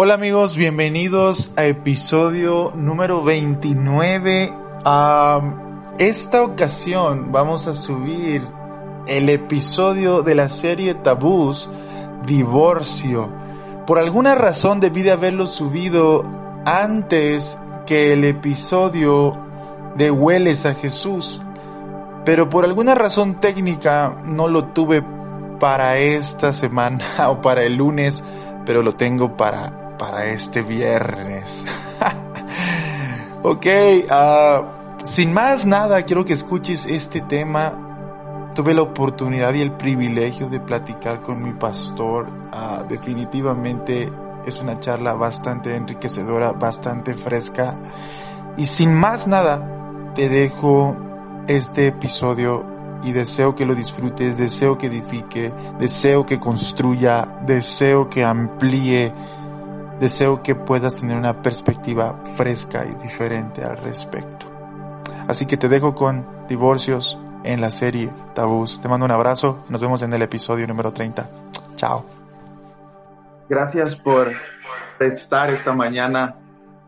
Hola amigos, bienvenidos a episodio número 29. A esta ocasión vamos a subir el episodio de la serie Tabús, Divorcio. Por alguna razón debí de haberlo subido antes que el episodio de Hueles a Jesús. Pero por alguna razón técnica no lo tuve para esta semana o para el lunes, pero lo tengo para para este viernes. ok, uh, sin más nada, quiero que escuches este tema. Tuve la oportunidad y el privilegio de platicar con mi pastor. Uh, definitivamente es una charla bastante enriquecedora, bastante fresca. Y sin más nada, te dejo este episodio y deseo que lo disfrutes, deseo que edifique, deseo que construya, deseo que amplíe Deseo que puedas tener una perspectiva fresca y diferente al respecto. Así que te dejo con divorcios en la serie Tabús. Te mando un abrazo. Nos vemos en el episodio número 30. Chao. Gracias por estar esta mañana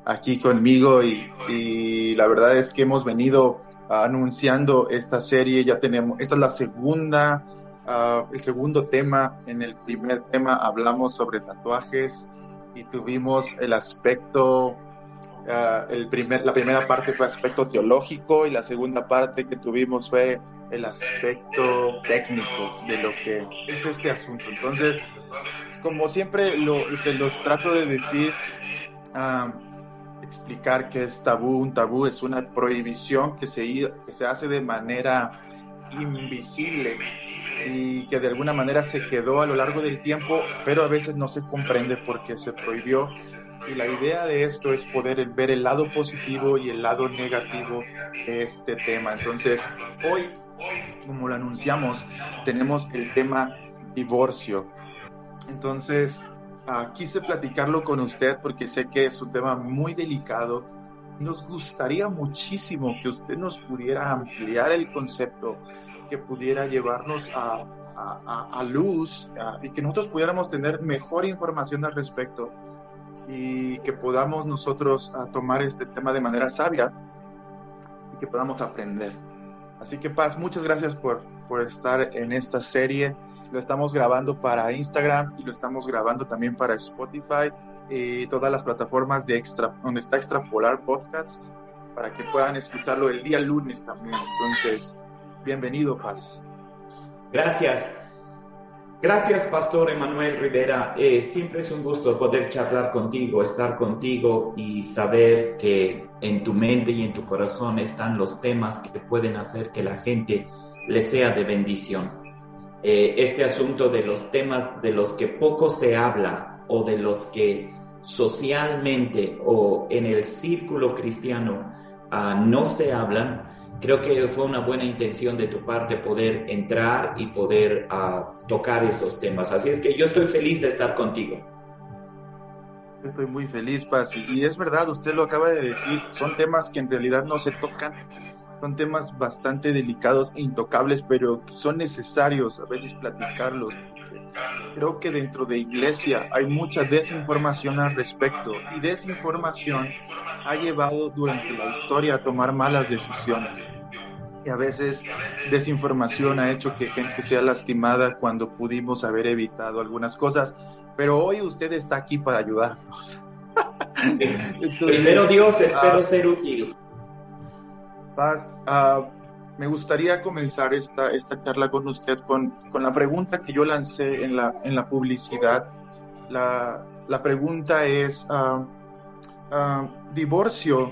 aquí conmigo y, la verdad es que hemos venido anunciando esta serie. Ya tenemos, esta es la segunda, ah, el segundo tema. En el primer tema hablamos sobre tatuajes y tuvimos el aspecto, ah, el primer, la primera parte fue aspecto teológico y la segunda parte que tuvimos fue el aspecto técnico de lo que es este asunto. Entonces, como siempre lo, se los trato de decir, ah, explicar que es tabú, un tabú es una prohibición que se, que se hace de manera invisible y que de alguna manera se quedó a lo largo del tiempo, pero a veces no se comprende por qué se prohibió. Y la idea de esto es poder ver el lado positivo y el lado negativo de este tema. Entonces, hoy, como lo anunciamos, tenemos el tema divorcio. Entonces, quise platicarlo con usted porque sé que es un tema muy delicado. Nos gustaría muchísimo que usted nos pudiera ampliar el concepto que pudiera llevarnos a, a, luz y que nosotros pudiéramos tener mejor información al respecto y que podamos nosotros tomar este tema de manera sabia y que podamos aprender. Así que Paz, muchas gracias por, por estar en esta serie. Lo estamos grabando para Instagram y lo estamos grabando también para Spotify y todas las plataformas de extra, donde está Extrapolar Podcast para que puedan escucharlo el día lunes también. Entonces, Bienvenido, Paz. Gracias. Gracias, Pastor Emanuel Rivera. Eh, siempre es un gusto poder charlar contigo, estar contigo y saber que en tu mente y en tu corazón están los temas que pueden hacer que la gente le sea de bendición. Eh, este asunto de los temas de los que poco se habla o de los que socialmente o en el círculo cristiano ah, no se hablan, creo que fue una buena intención de tu parte poder entrar y poder uh, tocar esos temas. Así es que yo estoy feliz de estar contigo. Estoy muy feliz, Paz. Y es verdad, usted lo acaba de decir, son temas que en realidad no se tocan, son temas bastante delicados e intocables, pero son necesarios a veces platicarlos. Creo que dentro de iglesia hay mucha desinformación al respecto y desinformación ha llevado durante la historia a tomar malas decisiones. Y a veces desinformación ha hecho que gente sea lastimada cuando pudimos haber evitado algunas cosas. Pero hoy usted está aquí para ayudarnos. Primero Dios, espero ah, ser útil. Paz, uh, me gustaría comenzar esta, esta charla con usted con, con, la pregunta que yo lancé en la, en la publicidad. La, la pregunta es, uh, divorcio.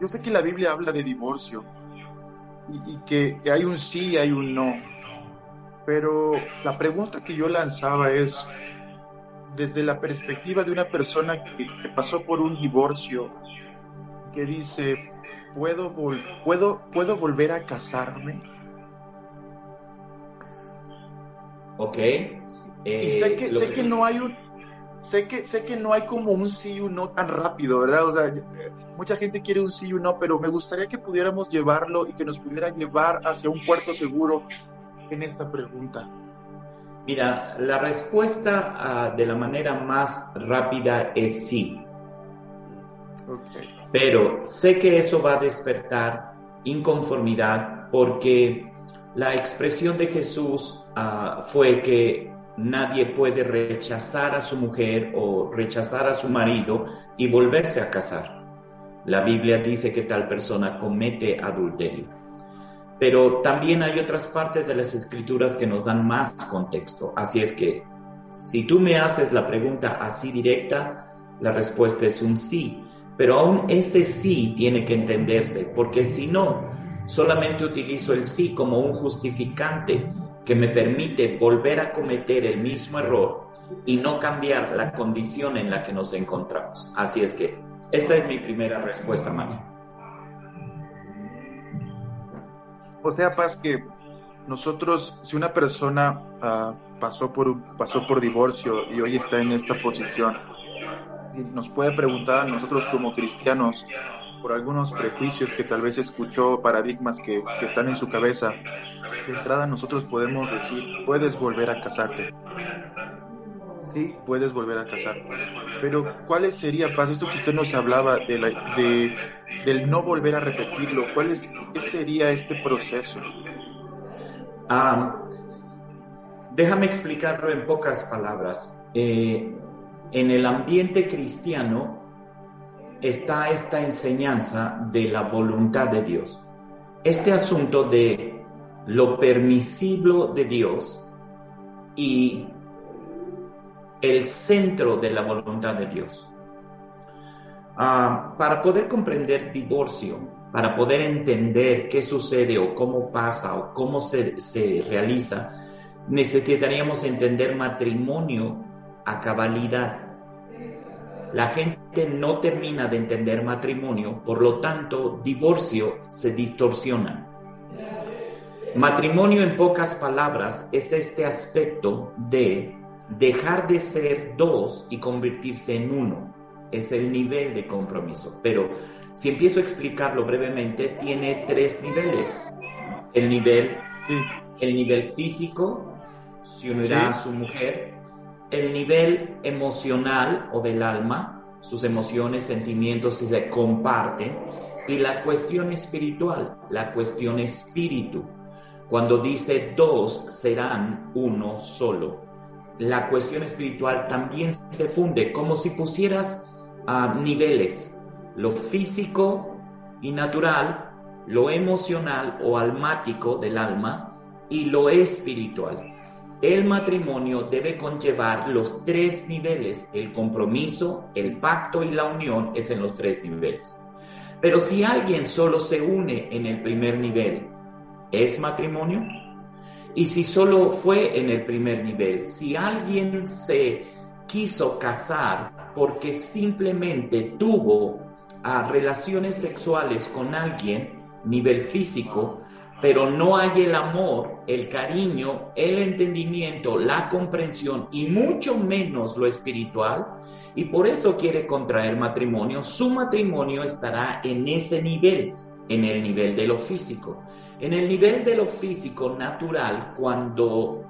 yo sé que la Biblia habla de divorcio y, y que hay un sí y hay un no. Pero la pregunta que yo lanzaba es, desde la perspectiva de una persona que, pasó por un divorcio, que dice, ¿puedo, puedo, ¿puedo volver a casarme? Ok. y sé que, eh, sé que no hay un, sé que, sé que no hay como un sí y un no tan rápido, ¿verdad? O sea, mucha gente quiere un sí y un no, pero me gustaría que pudiéramos llevarlo y que nos pudiera llevar hacia un puerto seguro en esta pregunta. Mira, la respuesta ah, de la manera más rápida es sí. Pero sé que eso va a despertar inconformidad porque la expresión de Jesús ah, fue que nadie puede rechazar a su mujer o rechazar a su marido y volverse a casar. La Biblia dice que tal persona comete adulterio. Pero también hay otras partes de las escrituras que nos dan más contexto. Así es que si tú me haces la pregunta así directa, la respuesta es un sí. Pero aún ese sí tiene que entenderse, porque si no, solamente utilizo el sí como un justificante que me permite volver a cometer el mismo error y no cambiar la condición en la que nos encontramos. Así es que esta es mi primera respuesta, Mami. O sea, Paz, que nosotros, si una persona ah, pasó, por, pasó por divorcio y hoy está en esta posición, nos puede preguntar a nosotros como cristianos, por algunos prejuicios que tal vez escuchó, paradigmas que, están en su cabeza, de entrada nosotros podemos decir, puedes volver a casarte. Sí, puedes volver a casarte. Pero ¿cuál sería, Paz, esto que usted nos hablaba de, la, de del no volver a repetirlo? ¿Cuál es, ¿Qué sería este proceso? Ah, déjame explicarlo en pocas palabras. Eh, en el ambiente cristiano, está esta enseñanza de la voluntad de Dios. Este asunto de lo permisible de Dios y el centro de la voluntad de Dios. Ah, para poder comprender divorcio, para poder entender qué sucede o cómo pasa o cómo se, se realiza, necesitaríamos entender matrimonio a cabalidad la gente no termina de entender matrimonio, por lo tanto, divorcio se distorsiona. Matrimonio, en pocas palabras, es este aspecto de dejar de ser dos y convertirse en uno. Es el nivel de compromiso. Pero si empiezo a explicarlo brevemente, tiene tres niveles. El nivel, el nivel físico, si unirá a su mujer, el nivel emocional o del alma, sus emociones, sentimientos se comparten, y la cuestión espiritual, la cuestión espíritu. Cuando dice dos serán uno solo. La cuestión espiritual también se funde como si pusieras a niveles, lo físico y natural, lo emocional o almático del alma y lo espiritual el matrimonio debe conllevar los tres niveles. El compromiso, el pacto y la unión es en los tres niveles. Pero si alguien solo se une en el primer nivel, ¿es matrimonio? Y si solo fue en el primer nivel, si alguien se quiso casar porque simplemente tuvo relaciones sexuales con alguien, nivel físico, pero no hay el amor, el cariño, el entendimiento, la comprensión y mucho menos lo espiritual, y por eso quiere contraer matrimonio, su matrimonio estará en ese nivel, en el nivel de lo físico. En el nivel de lo físico natural, cuando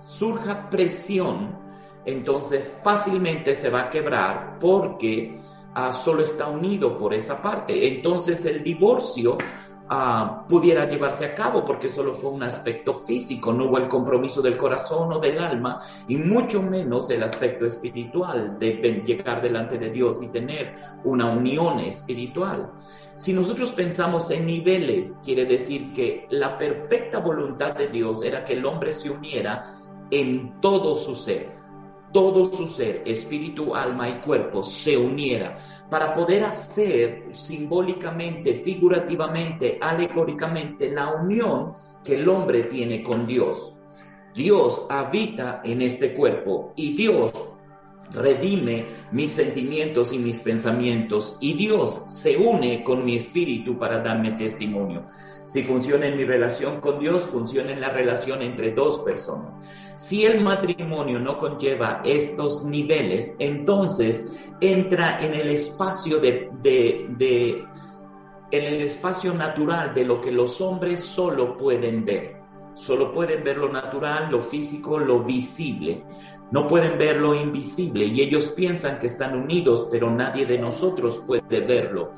surja presión, entonces fácilmente se va a quebrar porque ah, solo está unido por esa parte. Entonces el divorcio Ah, pudiera llevarse a cabo porque solo fue un aspecto físico, no hubo el compromiso del corazón o del alma y mucho menos el aspecto espiritual de llegar delante de Dios y tener una unión espiritual. Si nosotros pensamos en niveles, quiere decir que la perfecta voluntad de Dios era que el hombre se uniera en todo su ser todo su ser, espíritu, alma y cuerpo, se uniera para poder hacer simbólicamente, figurativamente, alegóricamente la unión que el hombre tiene con Dios. Dios habita en este cuerpo y Dios redime mis sentimientos y mis pensamientos y Dios se une con mi espíritu para darme testimonio. Si funciona en mi relación con Dios, funciona en la relación entre dos personas. Si el matrimonio no conlleva estos niveles, entonces entra en el espacio de, de, en el espacio natural de lo que los hombres solo pueden ver. Solo pueden ver lo natural, lo físico, lo visible. No pueden ver lo invisible y ellos piensan que están unidos, pero nadie de nosotros puede verlo.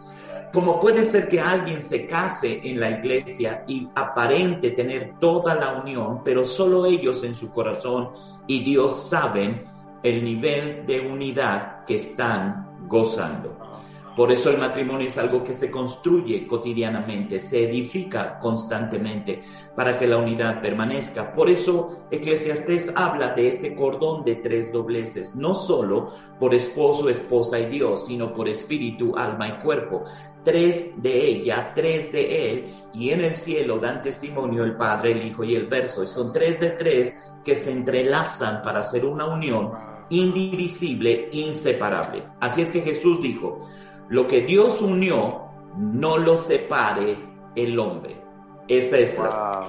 Como puede ser que alguien se case en la iglesia y aparente tener toda la unión, pero solo ellos en su corazón y Dios saben el nivel de unidad que están gozando. Por eso el matrimonio es algo que se construye cotidianamente, se edifica constantemente para que la unidad permanezca. Por eso Eclesiastés habla de este cordón de tres dobleces, no solo por esposo, esposa y Dios, sino por espíritu, alma y cuerpo. Tres de ella, tres de él, y en el cielo dan testimonio el Padre, el Hijo y el Verso. Y son tres de tres que se entrelazan para hacer una unión indivisible, inseparable. Así es que Jesús dijo, lo que Dios unió, no lo separe el hombre. Esa es la.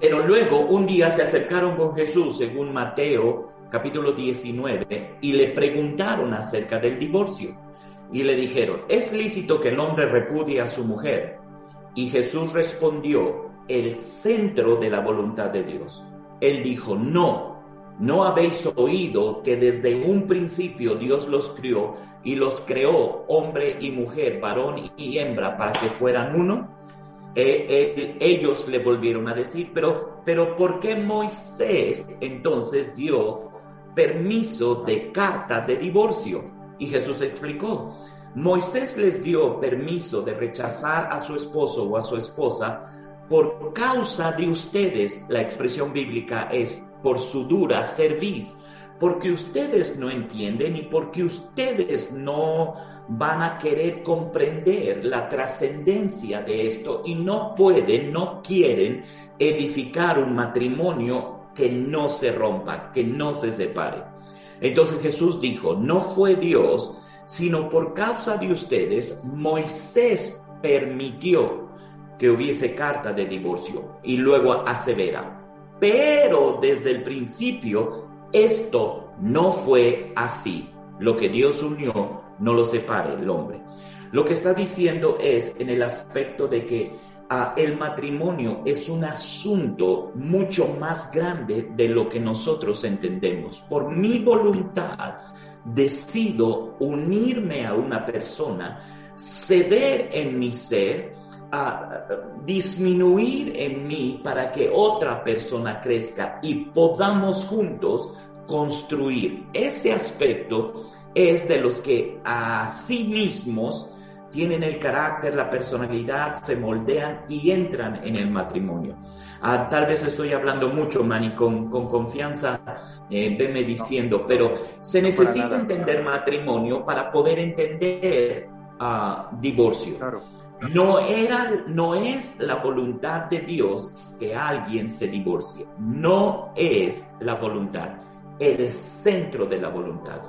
Pero luego un día se acercaron con Jesús, según Mateo capítulo 19, y le preguntaron acerca del divorcio. Y le dijeron, ¿es lícito que el hombre repudie a su mujer? Y Jesús respondió, el centro de la voluntad de Dios. Él dijo, no, ¿No habéis oído que desde un principio Dios los crió y los creó hombre y mujer, varón y hembra, para que fueran uno? Eh, eh, ellos le volvieron a decir, pero, pero ¿por qué Moisés entonces dio permiso de carta de divorcio? Y Jesús explicó, Moisés les dio permiso de rechazar a su esposo o a su esposa por causa de ustedes. La expresión bíblica es por su dura cerviz, porque ustedes no entienden y porque ustedes no van a querer comprender la trascendencia de esto y no pueden, no quieren edificar un matrimonio que no se rompa, que no se separe. Entonces Jesús dijo, no fue Dios, sino por causa de ustedes, Moisés permitió que hubiese carta de divorcio y luego asevera, pero desde el principio esto no fue así. Lo que Dios unió no lo separe el hombre. Lo que está diciendo es en el aspecto de que ah, el matrimonio es un asunto mucho más grande de lo que nosotros entendemos. Por mi voluntad decido unirme a una persona, ceder en mi ser, a disminuir en mí para que otra persona crezca y podamos juntos construir. Ese aspecto es de los que a sí mismos tienen el carácter, la personalidad, se moldean y entran en el matrimonio. Ah, tal vez estoy hablando mucho, Manny, con, con confianza, eh, venme diciendo, pero se necesita entender matrimonio para poder entender uh, divorcio. Claro. No era, no es la voluntad de Dios que alguien se divorcie. No es la voluntad, el centro de la voluntad.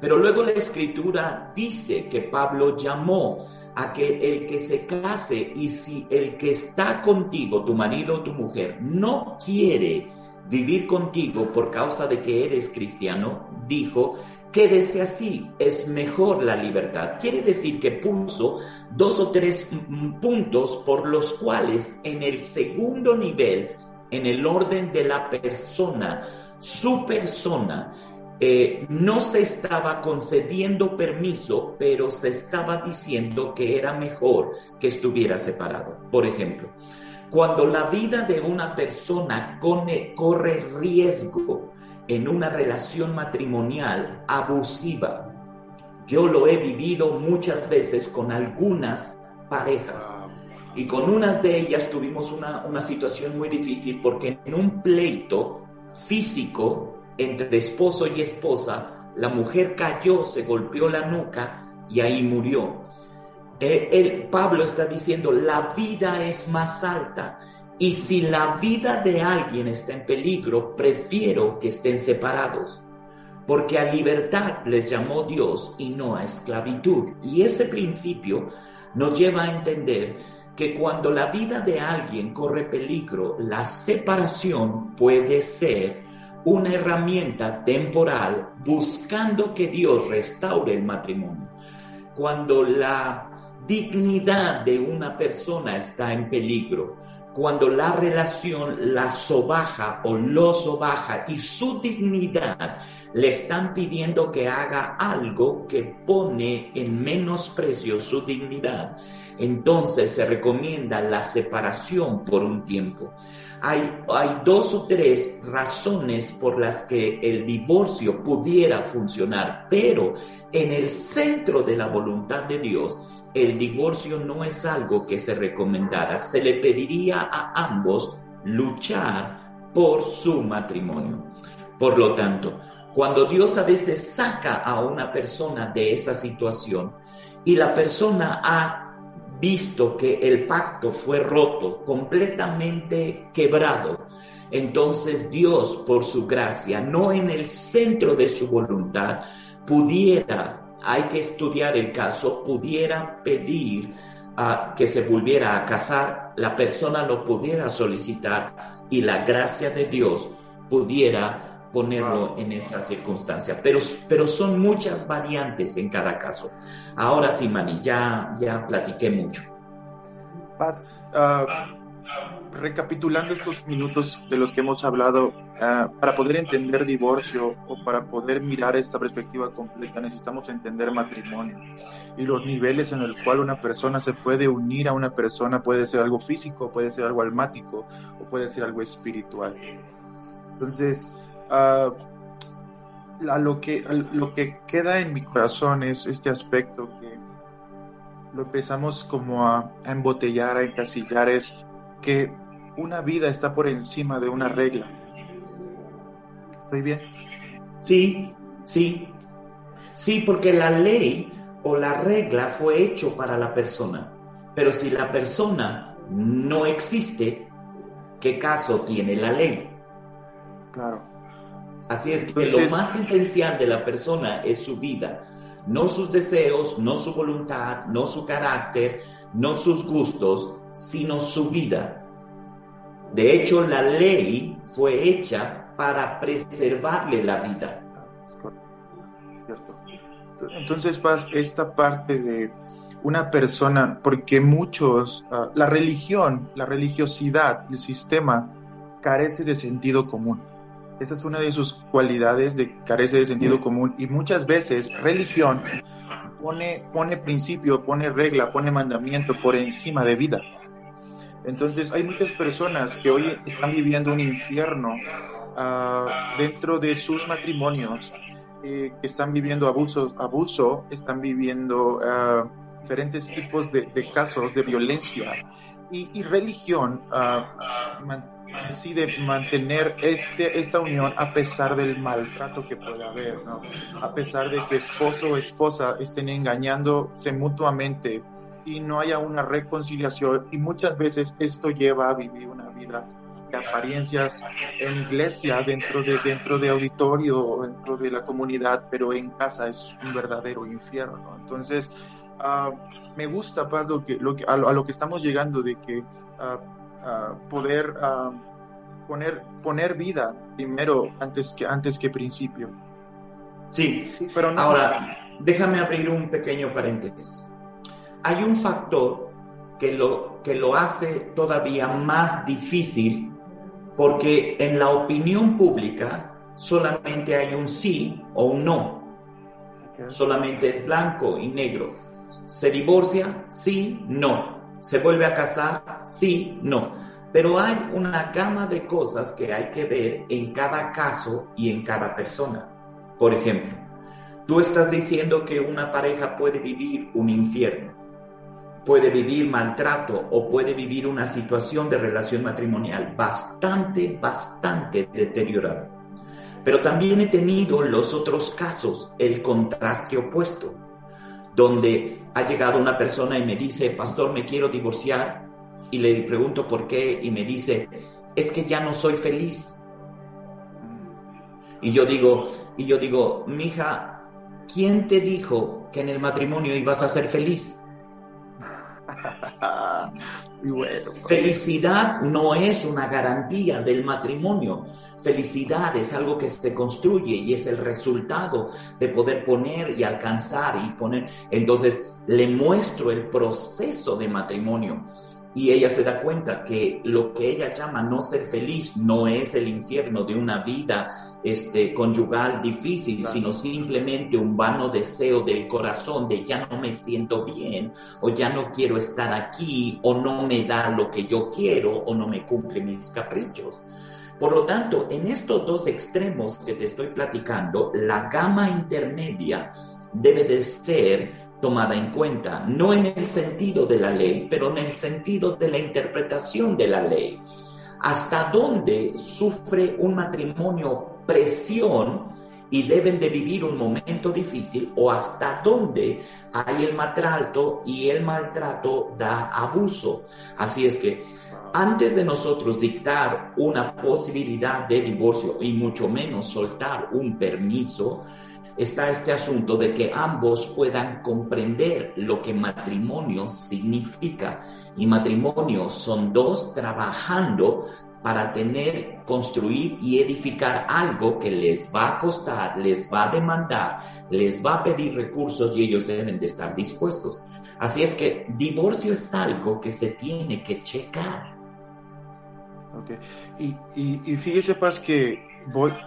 Pero luego la escritura dice que Pablo llamó a que el que se case y si el que está contigo, tu marido o tu mujer, no quiere vivir contigo por causa de que eres cristiano, dijo quédese así, es mejor la libertad. Quiere decir que puso dos o tres puntos por los cuales en el segundo nivel, en el orden de la persona, su persona, eh, no se estaba concediendo permiso, pero se estaba diciendo que era mejor que estuviera separado. Por ejemplo, cuando la vida de una persona corre riesgo, en una relación matrimonial abusiva. Yo lo he vivido muchas veces con algunas parejas y con unas de ellas tuvimos una, una situación muy difícil porque en un pleito físico entre esposo y esposa, la mujer cayó, se golpeó la nuca y ahí murió. El, eh, el, Pablo está diciendo, la vida es más alta Y si la vida de alguien está en peligro, prefiero que estén separados, porque a libertad les llamó Dios y no a esclavitud. Y ese principio nos lleva a entender que cuando la vida de alguien corre peligro, la separación puede ser una herramienta temporal buscando que Dios restaure el matrimonio. Cuando la dignidad de una persona está en peligro, cuando la relación la sobaja o lo sobaja y su dignidad le están pidiendo que haga algo que pone en menosprecio su dignidad, entonces se recomienda la separación por un tiempo. Hay, hay dos o tres razones por las que el divorcio pudiera funcionar, pero en el centro de la voluntad de Dios el divorcio no es algo que se recomendara. Se le pediría a ambos luchar por su matrimonio. Por lo tanto, cuando Dios a veces saca a una persona de esa situación y la persona ha visto que el pacto fue roto, completamente quebrado, entonces Dios, por su gracia, no en el centro de su voluntad, pudiera hay que estudiar el caso, pudiera pedir a que se volviera a casar, la persona lo pudiera solicitar y la gracia de Dios pudiera ponerlo en esa circunstancia. Pero, pero son muchas variantes en cada caso. Ahora sí, Mani, ya, ya platiqué mucho. Paz, recapitulando estos minutos de los que hemos hablado, ah, para poder entender divorcio o para poder mirar esta perspectiva completa, necesitamos entender matrimonio y los niveles en el cual una persona se puede unir a una persona puede ser algo físico, puede ser algo almático o puede ser algo espiritual. Entonces, uh, lo, que, lo que queda en mi corazón es este aspecto que lo empezamos como a, a embotellar, a encasillar, es que una vida está por encima de una regla. ¿Estoy bien? Sí, sí. Sí, porque la ley o la regla fue hecho para la persona. Pero si la persona no existe, ¿qué caso tiene la ley? Claro. Así es que lo más esencial de la persona es su vida, no sus deseos, no su voluntad, no su carácter, no sus gustos, sino su vida. De hecho, la ley fue hecha para preservarle la vida. Entonces, Paz, esta parte de una persona, porque muchos, ah, la religión, la religiosidad, el sistema carece de sentido común. Esa es una de sus cualidades de carece de sentido común y muchas veces religión pone, pone principio, pone regla, pone mandamiento por encima de vida. Entonces hay muchas personas que hoy están viviendo un infierno ah, dentro de sus matrimonios, eh, que están viviendo abuso, abuso están viviendo ah, diferentes tipos de, casos de violencia y, religión uh, decide mantener este, esta unión a pesar del maltrato que pueda haber, ¿no? a pesar de que esposo o esposa estén engañándose mutuamente y no haya una reconciliación y muchas veces esto lleva a vivir una vida de apariencias en iglesia, dentro de, dentro de auditorio, dentro de la comunidad, pero en casa es un verdadero infierno. Entonces, ah, me gusta, Paz, lo que, lo que, a, lo, que estamos llegando de que uh, poder poner, poner vida primero antes que, antes que principio. Sí, pero ahora déjame abrir un pequeño paréntesis hay un factor que lo, que lo hace todavía más difícil porque en la opinión pública solamente hay un sí o un no. Solamente es blanco y negro. Se divorcia, sí, no. Se vuelve a casar, sí, no. Pero hay una gama de cosas que hay que ver en cada caso y en cada persona. Por ejemplo, tú estás diciendo que una pareja puede vivir un infierno puede vivir maltrato o puede vivir una situación de relación matrimonial bastante, bastante deteriorada. Pero también he tenido los otros casos, el contraste opuesto, donde ha llegado una persona y me dice, pastor, me quiero divorciar y le pregunto por qué y me dice, es que ya no soy feliz. Y yo digo, y yo digo, mija, ¿quién te dijo que en el matrimonio ibas a ser feliz? Felicidad no es una garantía del matrimonio. Felicidad es algo que se construye y es el resultado de poder poner y alcanzar y poner. Entonces, le muestro el proceso de matrimonio y ella se da cuenta que lo que ella llama no ser feliz no es el infierno de una vida este, conyugal difícil, sino simplemente un vano deseo del corazón de ya no me siento bien o ya no quiero estar aquí o no me da lo que yo quiero o no me cumple mis caprichos. Por lo tanto, en estos dos extremos que te estoy platicando, la gama intermedia debe de ser tomada en cuenta, no en el sentido de la ley, pero en el sentido de la interpretación de la ley. Hasta dónde sufre un matrimonio presión y deben de vivir un momento difícil o hasta dónde hay el maltrato y el maltrato da abuso. Así es que antes de nosotros dictar una posibilidad de divorcio y mucho menos soltar un permiso, está este asunto de que ambos puedan comprender lo que matrimonio significa. Y matrimonio son dos trabajando para tener, construir y edificar algo que les va a costar, les va a demandar, les va a pedir recursos y ellos deben de estar dispuestos. Así es que divorcio es algo que se tiene que checar. Okay. Y, y, y fíjese, Paz, que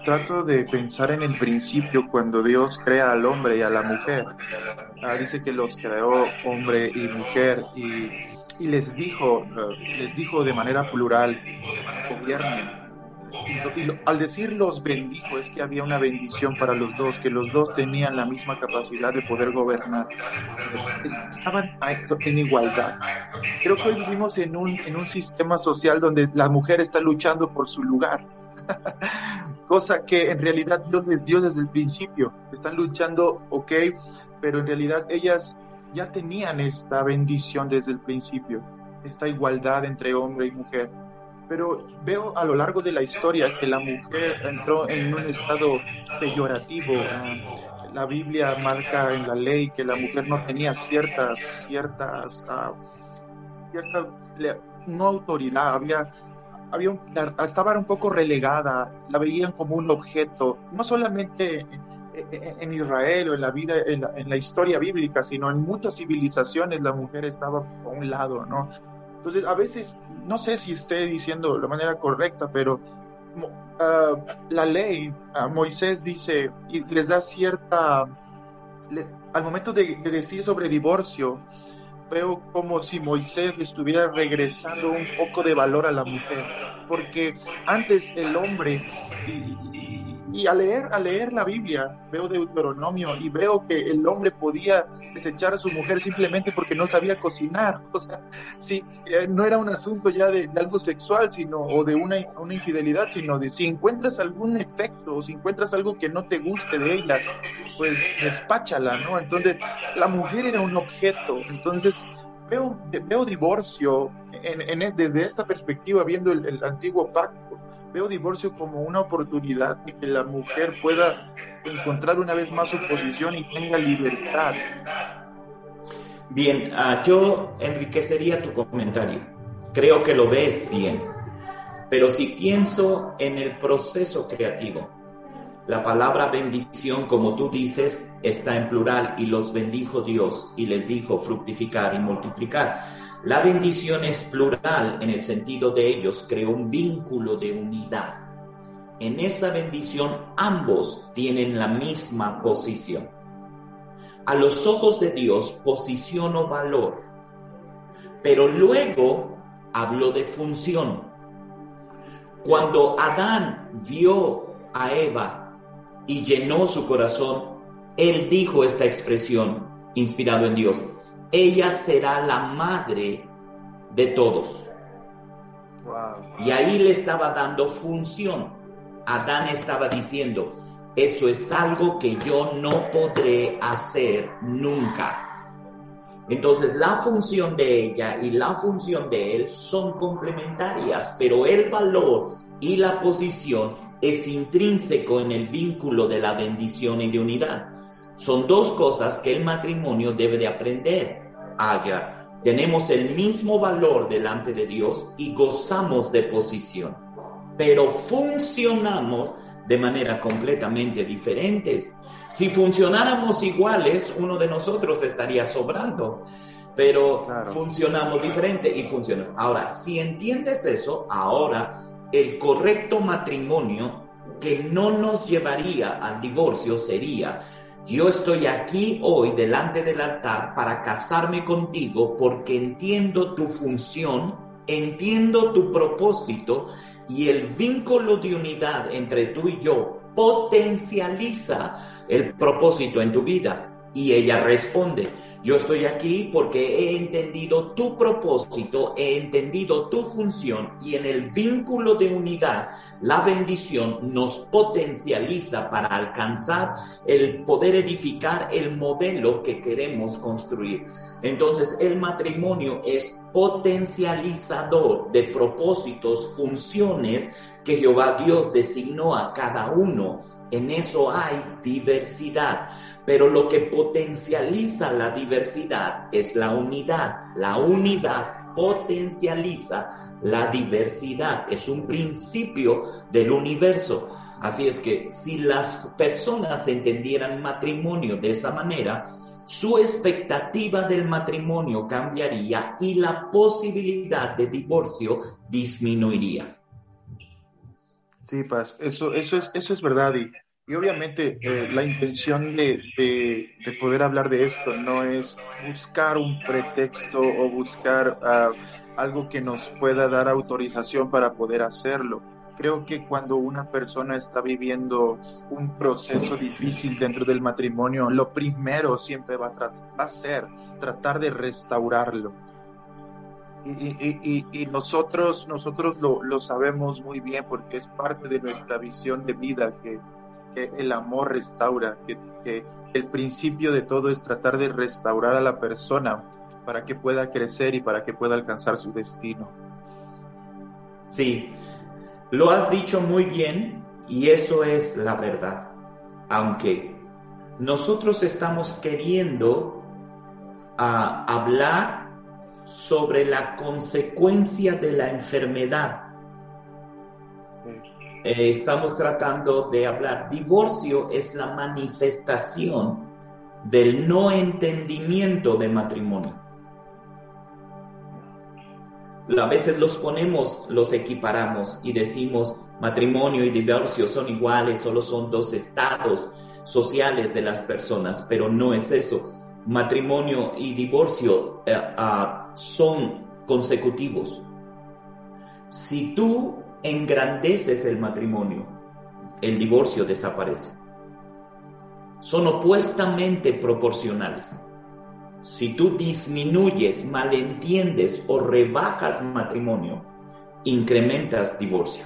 trato de pensar en el principio cuando Dios crea al hombre y a la mujer. Ah, dice que los creó hombre y mujer y, les dijo, eh, les dijo de manera plural, gobiernen. Y, y, al decir los bendijo es que había una bendición para los dos, que los dos tenían la misma capacidad de poder gobernar. Estaban en igualdad. Creo que hoy vivimos en un, en un sistema social donde la mujer está luchando por su lugar cosa que en realidad Dios les dio desde el principio. Están luchando, ok, pero en realidad ellas ya tenían esta bendición desde el principio, esta igualdad entre hombre y mujer. Pero veo a lo largo de la historia que la mujer entró en un estado peyorativo. Ah, la Biblia marca en la ley que la mujer no tenía ciertas, ciertas, uh, cierta, no autoridad, había había estaba un poco relegada, la veían como un objeto, no solamente en Israel o en la vida, en la, historia bíblica, sino en muchas civilizaciones la mujer estaba a un lado, ¿no? Entonces, a veces, no sé si esté diciendo la manera correcta, pero uh, la ley, uh, Moisés dice y les da cierta, al momento de, de decir sobre divorcio, veo como si Moisés le estuviera regresando un poco de valor a la mujer, porque antes el hombre, a leer, a leer la Biblia, veo Deuteronomio y veo que el hombre podía desechar a su mujer simplemente porque no sabía cocinar, o sea, si, eh, no era un asunto ya de, algo sexual, sino, o de una, una infidelidad, sino de si encuentras algún efecto o si encuentras algo que no te guste de ella, pues despáchala, ¿no? Entonces, la mujer era un objeto, entonces veo, veo divorcio en, desde esta perspectiva, viendo el, antiguo pacto, veo divorcio como una oportunidad de que la mujer pueda encontrar una vez más su posición y tenga libertad. Bien, uh, yo enriquecería tu comentario. Creo que lo ves bien. Pero si pienso en el proceso creativo, la palabra bendición, como tú dices, está en plural y los bendijo Dios y les dijo fructificar y multiplicar. La bendición es plural en el sentido de ellos, creó un vínculo de unidad. En esa bendición ambos tienen la misma posición. A los ojos de Dios, posición o valor. Pero luego habló de función. Cuando Adán vio a Eva y llenó su corazón, él dijo esta expresión inspirado en Dios ella será la madre de todos. Y ahí le estaba dando función. Adán estaba diciendo, eso es algo que yo no podré hacer nunca. Entonces la función de ella y la función de él son complementarias, pero el valor y la posición es intrínseco en el vínculo de la bendición y de unidad. Son dos cosas que el matrimonio debe de aprender a Tenemos el mismo valor delante de Dios y gozamos de posición, pero funcionamos de manera completamente diferentes. Si funcionáramos iguales, uno de nosotros estaría sobrando, pero funcionamos diferente y funciona. Ahora, si entiendes eso, ahora el correcto matrimonio que no nos llevaría al divorcio sería, yo estoy aquí hoy delante del altar para casarme contigo porque entiendo tu función, entiendo tu propósito y el vínculo de unidad entre tú y yo potencializa el propósito en tu vida. Y ella responde, yo estoy aquí porque he entendido tu propósito, he entendido tu función y en el vínculo de unidad, la bendición nos potencializa para alcanzar el poder edificar el modelo que queremos construir. Entonces el matrimonio es potencializador de propósitos, funciones que Jehová Dios designó a cada uno. En eso hay diversidad, pero lo que potencializa la diversidad es la unidad. La unidad potencializa la diversidad, es un principio del universo. Así es que si las personas entendieran matrimonio de esa manera, su expectativa del matrimonio cambiaría y la posibilidad de divorcio disminuiría. Sí, Paz, eso, eso, es, eso es verdad. Y, y obviamente eh, la intención de, de, poder hablar de esto no es buscar un pretexto o buscar ah, algo que nos pueda dar autorización para poder hacerlo creo que cuando una persona está viviendo un proceso difícil dentro del matrimonio, lo primero siempre va a, va a ser tratar de restaurarlo. Y, y, nosotros, nosotros lo, lo, sabemos muy bien porque es parte de nuestra visión de vida que, que el amor restaura, que, que el principio de todo es tratar de restaurar a la persona para que pueda crecer y para que pueda alcanzar su destino. Sí, lo has dicho muy bien y eso es la verdad. Aunque nosotros estamos queriendo ah, hablar sobre la consecuencia de la enfermedad. Eh, estamos tratando de hablar. Divorcio es la manifestación del no entendimiento de matrimonio a veces los ponemos, los equiparamos y decimos matrimonio y divorcio son iguales, solo son dos estados sociales de las personas, pero no es eso. Matrimonio y divorcio eh, ah, son consecutivos. Si tú engrandeces el matrimonio, el divorcio desaparece. Son opuestamente proporcionales. Si tú disminuyes, malentiendes o rebajas matrimonio, incrementas divorcio.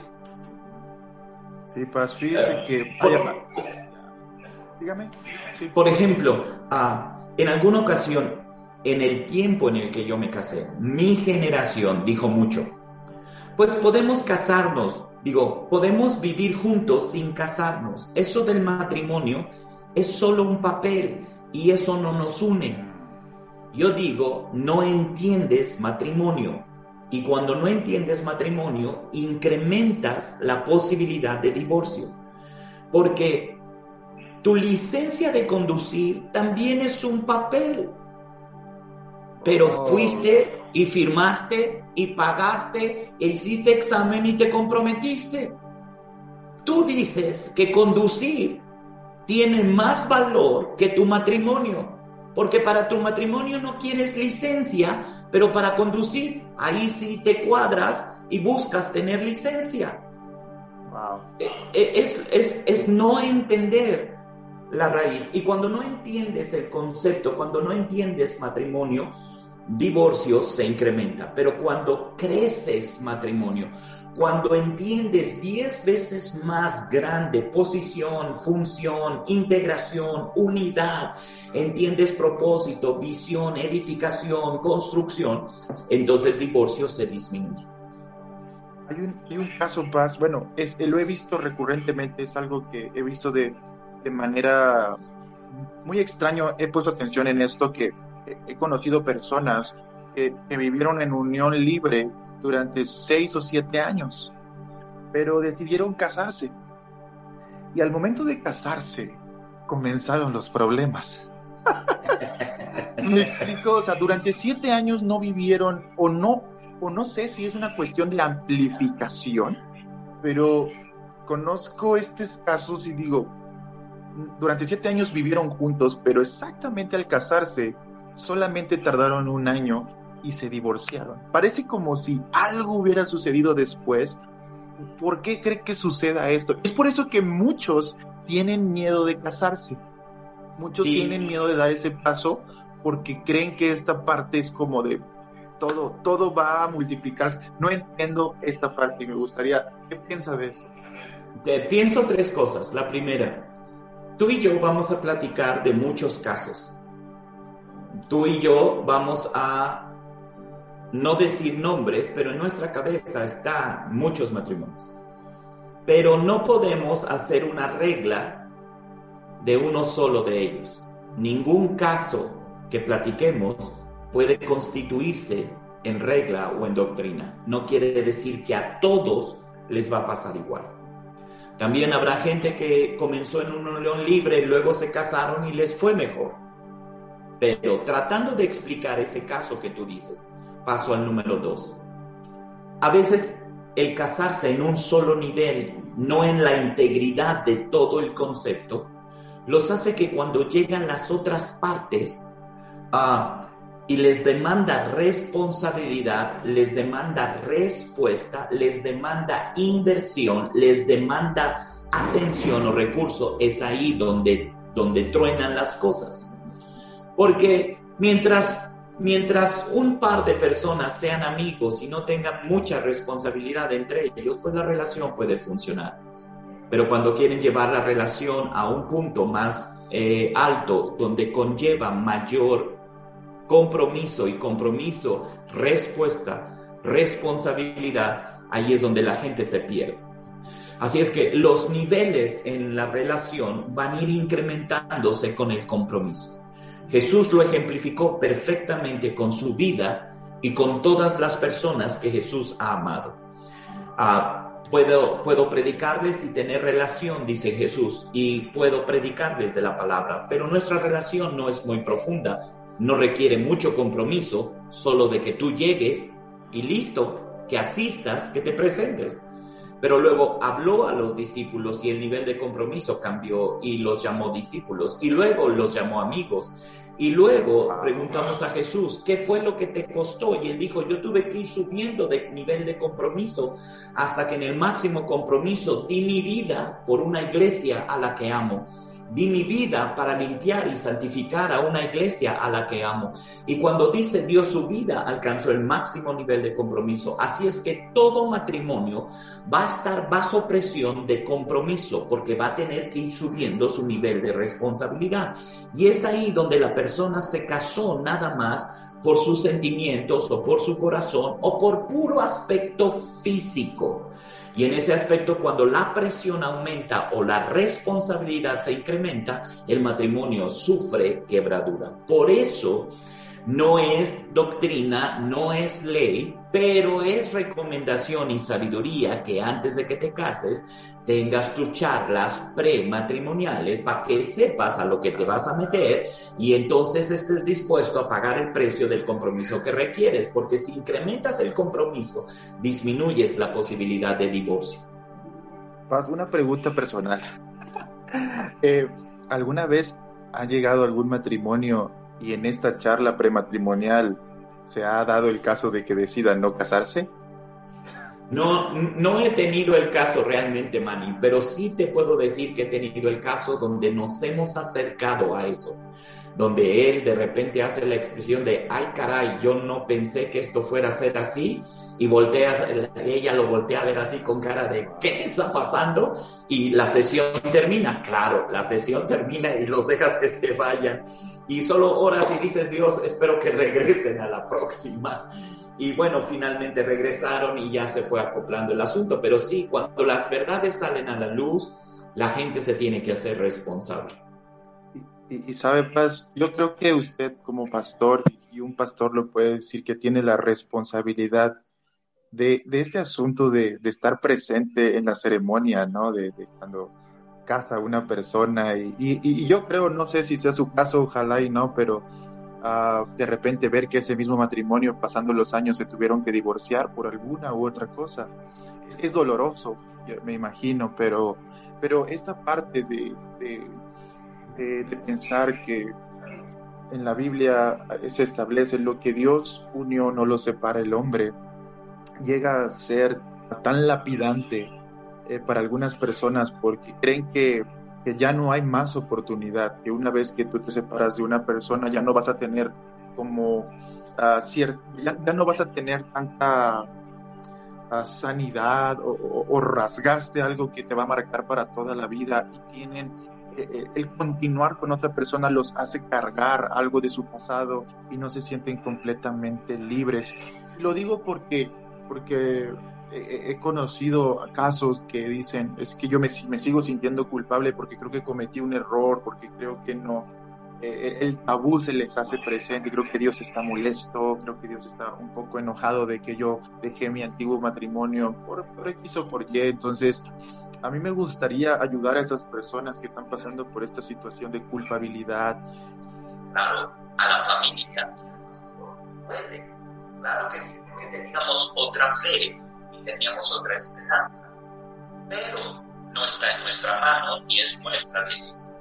Sí, pues fíjese que... Por, dígame. Por ejemplo, ah, en alguna ocasión, en el tiempo en el que yo me casé, mi generación dijo mucho, pues podemos casarnos, digo, podemos vivir juntos sin casarnos. Eso del matrimonio es solo un papel y eso no nos une. Yo digo, no entiendes matrimonio. Y cuando no entiendes matrimonio, incrementas la posibilidad de divorcio. Porque tu licencia de conducir también es un papel. Pero oh. fuiste y firmaste y pagaste e hiciste examen y te comprometiste. Tú dices que conducir tiene más valor que tu matrimonio. Porque para tu matrimonio no quieres licencia, pero para conducir, ahí sí te cuadras y buscas tener licencia. Eh, eh, es, es, es no entender la raíz. Y cuando no entiendes el concepto, cuando no entiendes matrimonio, divorcio se incrementa. Pero cuando creces matrimonio, cuando entiendes diez veces más grande posición, función, integración, unidad, entiendes propósito, visión, edificación, construcción, entonces divorcio se disminuye. Hay un, hay un caso, Paz, bueno, es, lo he visto recurrentemente, es algo que he visto de, de manera muy extraño, he puesto atención en esto, que he conocido personas que, que vivieron en unión libre durante seis o siete años, pero decidieron casarse. Y al momento de casarse, comenzaron los problemas. Me explico, o sea, durante siete años no vivieron o no o no sé si es una cuestión de amplificación, pero conozco estos casos y digo, durante siete años vivieron juntos, pero exactamente al casarse solamente tardaron un año y se divorciaron. Parece como si algo hubiera sucedido después. ¿Por qué cree que suceda esto? Es por eso que muchos tienen miedo de casarse. Muchos tienen miedo de dar ese paso porque creen que esta parte es como de todo, todo va a multiplicarse. No entiendo esta parte y me gustaría, ¿qué piensa de eso? Te pienso tres cosas. La primera, tú y yo vamos a platicar de muchos casos. Tú y yo vamos a no decir nombres, pero en nuestra cabeza está muchos matrimonios. Pero no podemos hacer una regla de uno solo de ellos. Ningún caso que platiquemos puede constituirse en regla o en doctrina. No quiere decir que a todos les va a pasar igual. También habrá gente que comenzó en una unión libre luego se casaron y les fue mejor. Pero tratando de explicar ese caso que tú dices, paso al número dos. A veces el casarse en un solo nivel, no en la integridad de todo el concepto, los hace que cuando llegan las otras partes, a y les demanda responsabilidad, les demanda respuesta, les demanda inversión, les demanda atención o recurso, es ahí donde, donde truenan las cosas. Porque mientras, mientras un par de personas sean amigos y no tengan mucha responsabilidad entre ellos, pues la relación puede funcionar. Pero cuando quieren llevar la relación a un punto más eh, alto, donde conlleva mayor compromiso y compromiso, respuesta, responsabilidad, ahí es donde la gente se pierde. Así es que los niveles en la relación van a ir incrementándose con el compromiso. Jesús lo ejemplificó perfectamente con su vida y con todas las personas que Jesús ha amado. Ah, puedo, puedo predicarles y tener relación, dice Jesús, y puedo predicarles de la palabra, pero nuestra relación no es muy profunda no requiere mucho compromiso, solo de que tú llegues y listo, que asistas, que te presentes. Pero luego habló a los discípulos y el nivel de compromiso cambió y los llamó discípulos y luego los llamó amigos. Y luego preguntamos a Jesús, ¿qué fue lo que te costó? Y él dijo, yo tuve que ir subiendo de nivel de compromiso hasta que en el máximo compromiso di mi vida por una iglesia a la que amo Di mi vida para limpiar y santificar a una iglesia a la que amo. Y cuando dice dio su vida, alcanzó el máximo nivel de compromiso. Así es que todo matrimonio va a estar bajo presión de compromiso porque va a tener que ir subiendo su nivel de responsabilidad. Y es ahí donde la persona se casó nada más por sus sentimientos o por su corazón o por puro aspecto físico. Y en ese aspecto, cuando la presión aumenta o la responsabilidad se incrementa, el matrimonio sufre quebradura. Por eso, no es doctrina, no es ley, pero es recomendación y sabiduría que antes de que te cases tengas tus charlas prematrimoniales para que sepas a lo que te vas a meter y entonces estés dispuesto a pagar el precio del compromiso que requieres, porque si incrementas el compromiso, disminuyes la posibilidad de divorcio. Paz, una pregunta personal. Eh, ¿Alguna vez ha llegado algún matrimonio y en esta charla prematrimonial se ha dado el caso de que decidan no casarse? No, no he tenido el caso realmente, Manny, pero sí te puedo decir que he tenido el caso donde nos hemos acercado a eso, donde él de repente hace la expresión de, ay caray, yo no pensé que esto fuera a ser así, y voltea, ella lo voltea a ver así con cara de, ¿qué te está pasando? Y la sesión termina, claro, la sesión termina y los dejas que se vayan. y solo oras y dices, Dios, espero que regresen a la próxima. Y bueno, finalmente regresaron y ya se fue acoplando el asunto. Pero sí, cuando las verdades salen a la luz, la gente se tiene que hacer responsable. Y, sabe, Paz, yo creo que usted como pastor, y un pastor lo puede decir que tiene la responsabilidad de, de este asunto de, de, estar presente en la ceremonia, ¿no? De, cuando casa una persona. Y, y, yo creo, no sé si sea su caso, ojalá y no, pero de repente ver que ese mismo matrimonio, pasando los años, se tuvieron que divorciar por alguna u otra cosa. Es, doloroso, me imagino, pero, pero esta parte de, de, de, pensar que en la Biblia se establece lo que Dios unió no lo separa el hombre, llega a ser tan lapidante eh, para algunas personas porque creen que que ya no hay más oportunidad, que una vez que tú te separas de una persona ya no vas a tener como uh, ya, ya, no vas a tener tanta uh, sanidad o, o, rasgaste algo que te va a marcar para toda la vida y tienen eh, eh, el continuar con otra persona los hace cargar algo de su pasado y no se sienten completamente libres. Lo digo porque porque he conocido casos que dicen, es que yo me, me, sigo sintiendo culpable porque creo que cometí un error, porque creo que no, eh, el tabú se les hace presente, creo que Dios está molesto, creo que Dios está un poco enojado de que yo dejé mi antiguo matrimonio por, por X por Y, entonces a mí me gustaría ayudar a esas personas que están pasando por esta situación de culpabilidad. Claro, a la familia. Claro que sí, teníamos otra fe, teníamos otra esperanza. Pero no está en nuestra mano ni es nuestra decisión.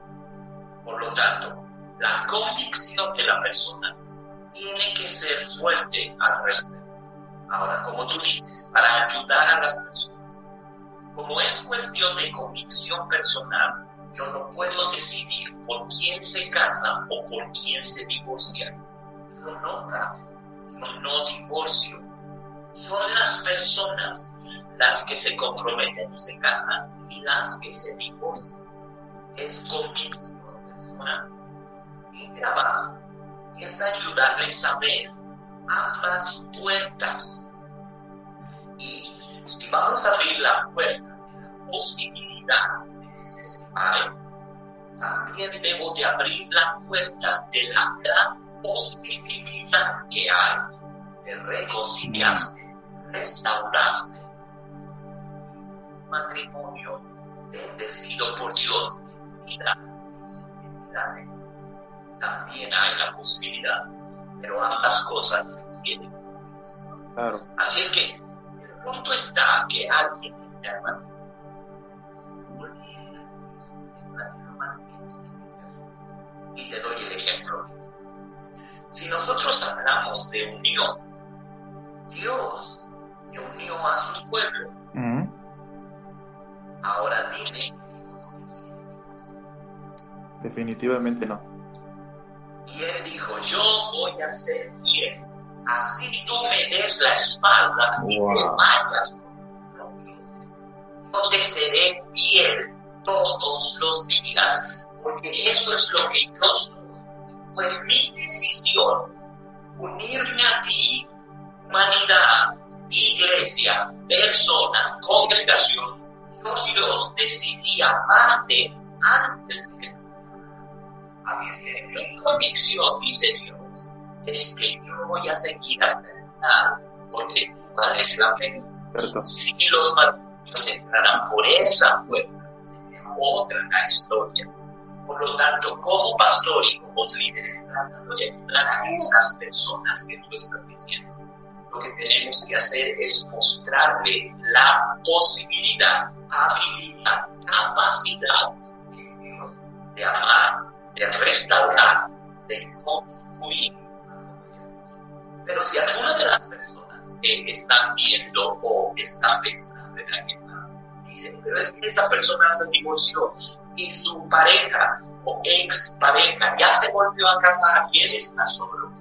Por lo tanto, la convicción de la persona tiene que ser fuerte al respecto. Ahora, como tú dices, para ayudar a las personas, como es cuestión de convicción personal, yo no puedo decidir por quién se casa o por quién se divorcia. Yo no caso, yo no divorcio, son las personas las que se comprometen y se casan y las que se divorcian. Es convicción personal. Mi trabajo es ayudarles a ver ambas puertas. Y si vamos a abrir la puerta la posibilidad de que se también debo de abrir la puerta de la gran posibilidad que hay de reconciliarse restaurarse. Matrimonio bendecido por Dios y también hay la posibilidad, pero ambas cosas tienen claro. Así es que el punto está que alguien y te doy el ejemplo. Si nosotros hablamos de unión, Dios que unió a su pueblo. Ahora dime. Definitivamente no. Y él dijo, yo voy a ser fiel. Así tú me des la espalda y te vayas. Yo te seré fiel todos los días, porque eso es lo que yo soy. Fue mi decisión unirme a ti, humanidad, iglesia, persona, congregación, Dios decidía amarte antes de que Así es que mi convicción, dice Dios, es que yo voy a seguir hasta el final, porque tú vales la pena. Si los matrimonios entrarán por esa puerta, otra la historia. Por lo tanto, como pastor y como líderes, tratando de ayudar a esas personas que tú estás diciendo, lo que tenemos que hacer es mostrarle la posibilidad, habilidad, capacidad de amar, de restaurar, de construir. Pero si alguna de las personas que están viendo o están pensando en alguien dicen, pero es que esa persona se divorció y su pareja o ex pareja ya se volvió a casar y él está solo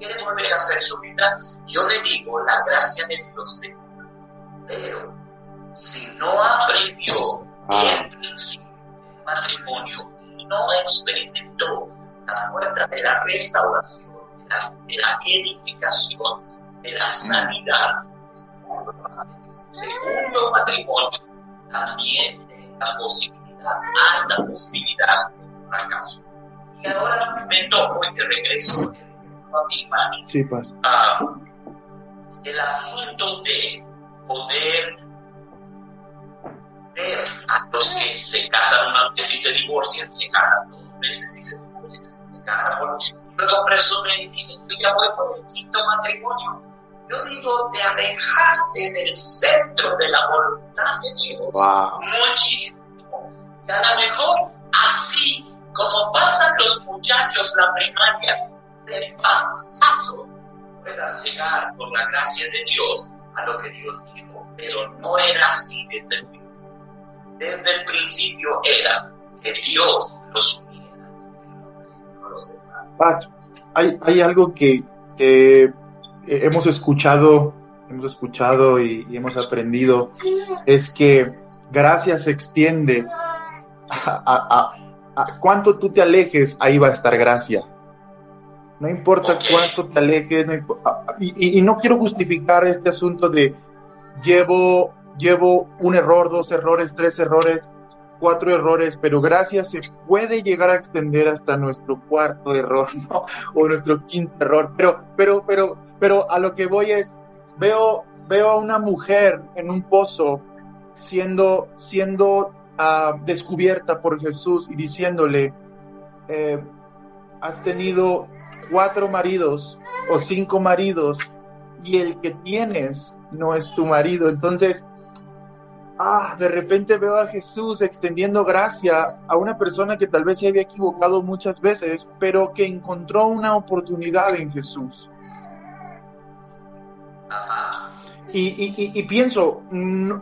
quiere volver a hacer su vida, yo le digo la gracia de Dios de Pero si no aprendió ah. el principio del matrimonio y no experimentó la puerta de la restauración, de la, edificación, de la sanidad. Segundo matrimonio, también la posibilidad, alta posibilidad de fracaso. Y ahora me toco y te regreso a Sí, pasa. Ah, el asunto de poder ver a los que se casan una vez y se divorcian, se casan dos veces y se divorcian, se casan por luego presumen y dicen, yo ya voy por el quinto matrimonio. Yo digo, te alejaste del centro de la voluntad de Dios muchísimo. Y a lo mejor así como pasan los muchachos la primaria de pasazo, puedas llegar por la gracia de Dios a lo que Dios dijo, pero no era así desde el principio. Desde el principio era que Dios los uniera, no los Paz, hay, hay algo que, que hemos escuchado, hemos escuchado y, hemos aprendido, es que gracia se extiende a, a, cuánto tú te alejes, ahí va a estar gracia. No importa cuánto te alejes, y, y, no quiero justificar este asunto de llevo, llevo un error, dos errores, tres errores, cuatro errores, pero gracia se puede llegar a extender hasta nuestro cuarto error, ¿no? O nuestro quinto error. Pero, pero, pero, pero a lo que voy es, veo, veo a una mujer en un pozo siendo, siendo uh, descubierta por Jesús y diciéndole, eh, has tenido cuatro maridos o cinco maridos y el que tienes no es tu marido. Entonces, ah, de repente veo a Jesús extendiendo gracia a una persona que tal vez se había equivocado muchas veces, pero que encontró una oportunidad en Jesús. Y, pienso,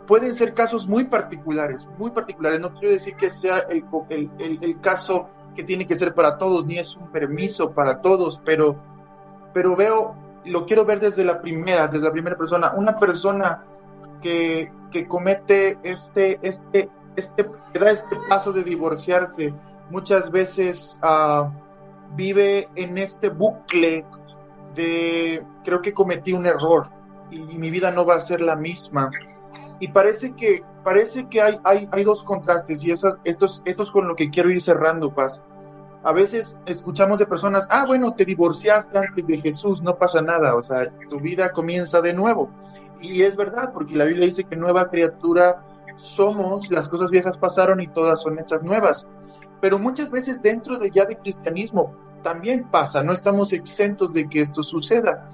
pueden ser casos muy particulares, muy particulares. No quiero decir que sea el, el caso que tiene que ser para todos, ni es un permiso para todos, pero, pero veo, lo quiero ver desde la primera, desde la primera persona, una persona que, que comete este, este, este, que da este paso de divorciarse, muchas veces uh, vive en este bucle de creo que cometí un error y, mi vida no va a ser la misma. Y parece que, parece que hay, hay, hay dos contrastes y eso, esto, es, esto es con lo que quiero ir cerrando, Paz. A veces escuchamos de personas, ah, bueno, te divorciaste antes de Jesús, no pasa nada, o sea, tu vida comienza de nuevo. Y es verdad, porque la Biblia dice que nueva criatura somos, las cosas viejas pasaron y todas son hechas nuevas. Pero muchas veces dentro de ya de cristianismo también pasa, no estamos exentos de que esto suceda.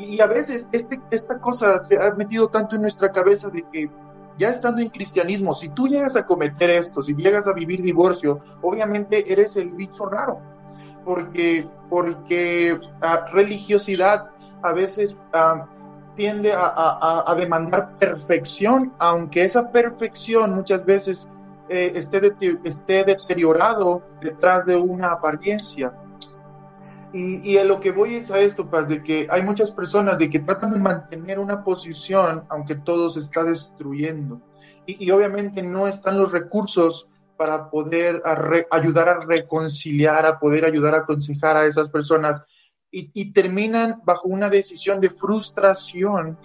Y a veces este, esta cosa se ha metido tanto en nuestra cabeza de que ya estando en cristianismo, si tú llegas a cometer esto, si llegas a vivir divorcio, obviamente eres el bicho raro, porque, porque ah, religiosidad a veces ah, tiende a, demandar perfección, aunque esa perfección muchas veces eh, esté, esté deteriorado detrás de una apariencia. Y, y, a lo que voy es a esto, Paz, de que hay muchas personas de que tratan de mantener una posición aunque todo se está destruyendo. Y, y obviamente no están los recursos para poder ayudar a reconciliar, a poder ayudar a aconsejar a esas personas y, terminan bajo una decisión de frustración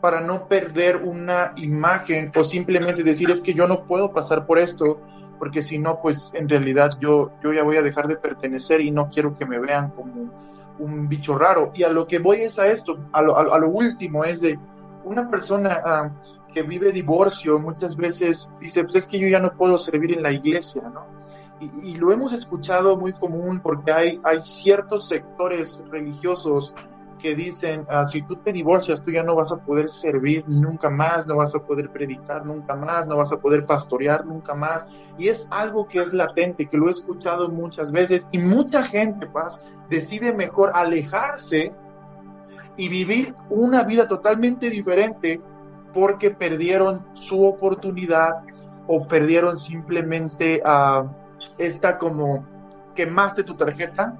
para no perder una imagen o simplemente decir es que yo no puedo pasar por esto porque si no pues en realidad yo, yo ya voy a dejar de pertenecer y no quiero que me vean como un bicho raro y a lo que voy es a esto, a lo, a lo último es de una persona ah, que vive divorcio muchas veces dice pues es que yo ya no puedo servir en la iglesia, ¿no? y, lo hemos escuchado muy común porque hay, hay ciertos sectores religiosos que dicen, ah, si tú te divorcias, tú ya no vas a poder servir nunca más, no vas a poder predicar nunca más, no vas a poder pastorear nunca más. Y es algo que es latente, que lo he escuchado muchas veces y mucha gente, Paz, decide mejor alejarse y vivir una vida totalmente diferente porque perdieron su oportunidad o perdieron simplemente. Ah, esta como quemaste tu tarjeta,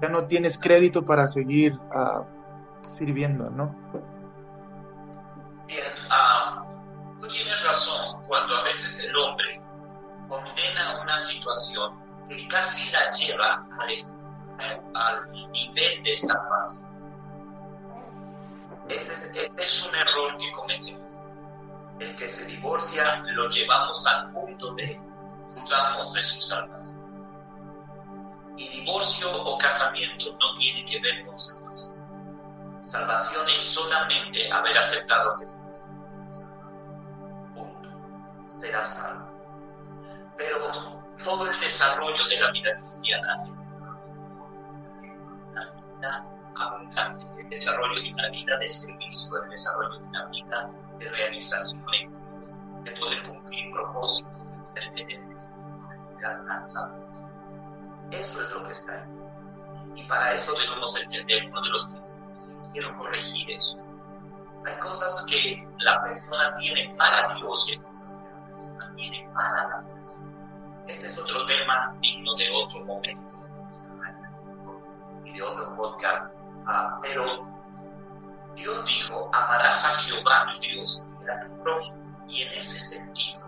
ya no tienes crédito para seguir uh, sirviendo, ¿no? Bien, uh, tú tienes razón cuando a veces el hombre condena una situación que casi la lleva al, al nivel de salvación. Ese es, un error que cometemos. El que se divorcia lo llevamos al punto de dudamos de su salvación. Y divorcio o casamiento no tiene que ver con salvación. Salvación es solamente haber aceptado que punto. Será salvo. Pero todo el desarrollo de la vida cristiana abundante, el desarrollo de una vida de servicio, el desarrollo de una vida de realización, de poder cumplir propósitos, de tener alcanzar. Eso es lo que está ahí. Y para eso debemos entender uno de los principios. Quiero corregir eso. Hay cosas que la persona tiene para Dios y hay cosas que la persona tiene para la persona. Este es otro tema digno de otro momento y de otro podcast. Ah, pero Dios dijo, amarás a Jehová tu Dios y a tu. Y en ese sentido,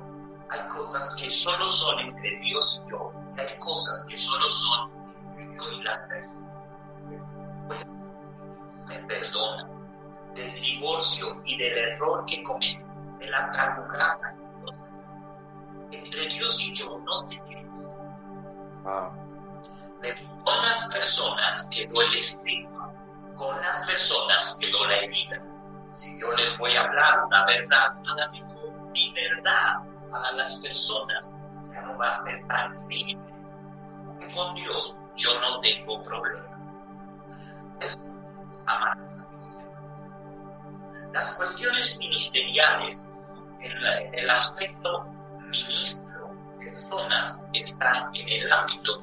hay cosas que solo son entre Dios y yo, y hay cosas que solo son entre yo y las personas. Perdona del divorcio y del error que comete, de la cargada entre Dios y yo no tenemos. Con las personas quedó el estigma, con las personas quedó la herida. Si yo les voy a hablar una verdad, a la mejor mi verdad para las personas ya no va a ser tan libre. Con Dios yo no tengo problema. Es amar. Las cuestiones ministeriales, en el aspecto ministro, personas están en el ámbito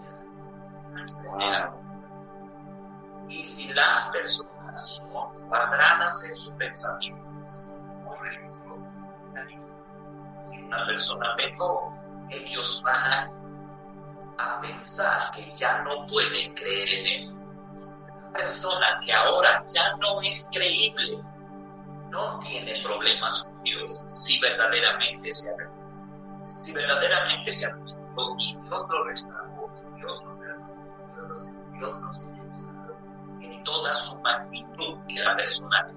de la Y si las personas son cuadradas en su pensamiento, si una persona pecó, ellos van a pensar que ya no pueden creer en él. Persona que ahora ya no es creíble, no tiene problemas con Dios si verdaderamente se arrepiente si verdaderamente se arrepintió y Dios lo restauró, Dios lo perdonó, Dios lo en toda su magnitud que la persona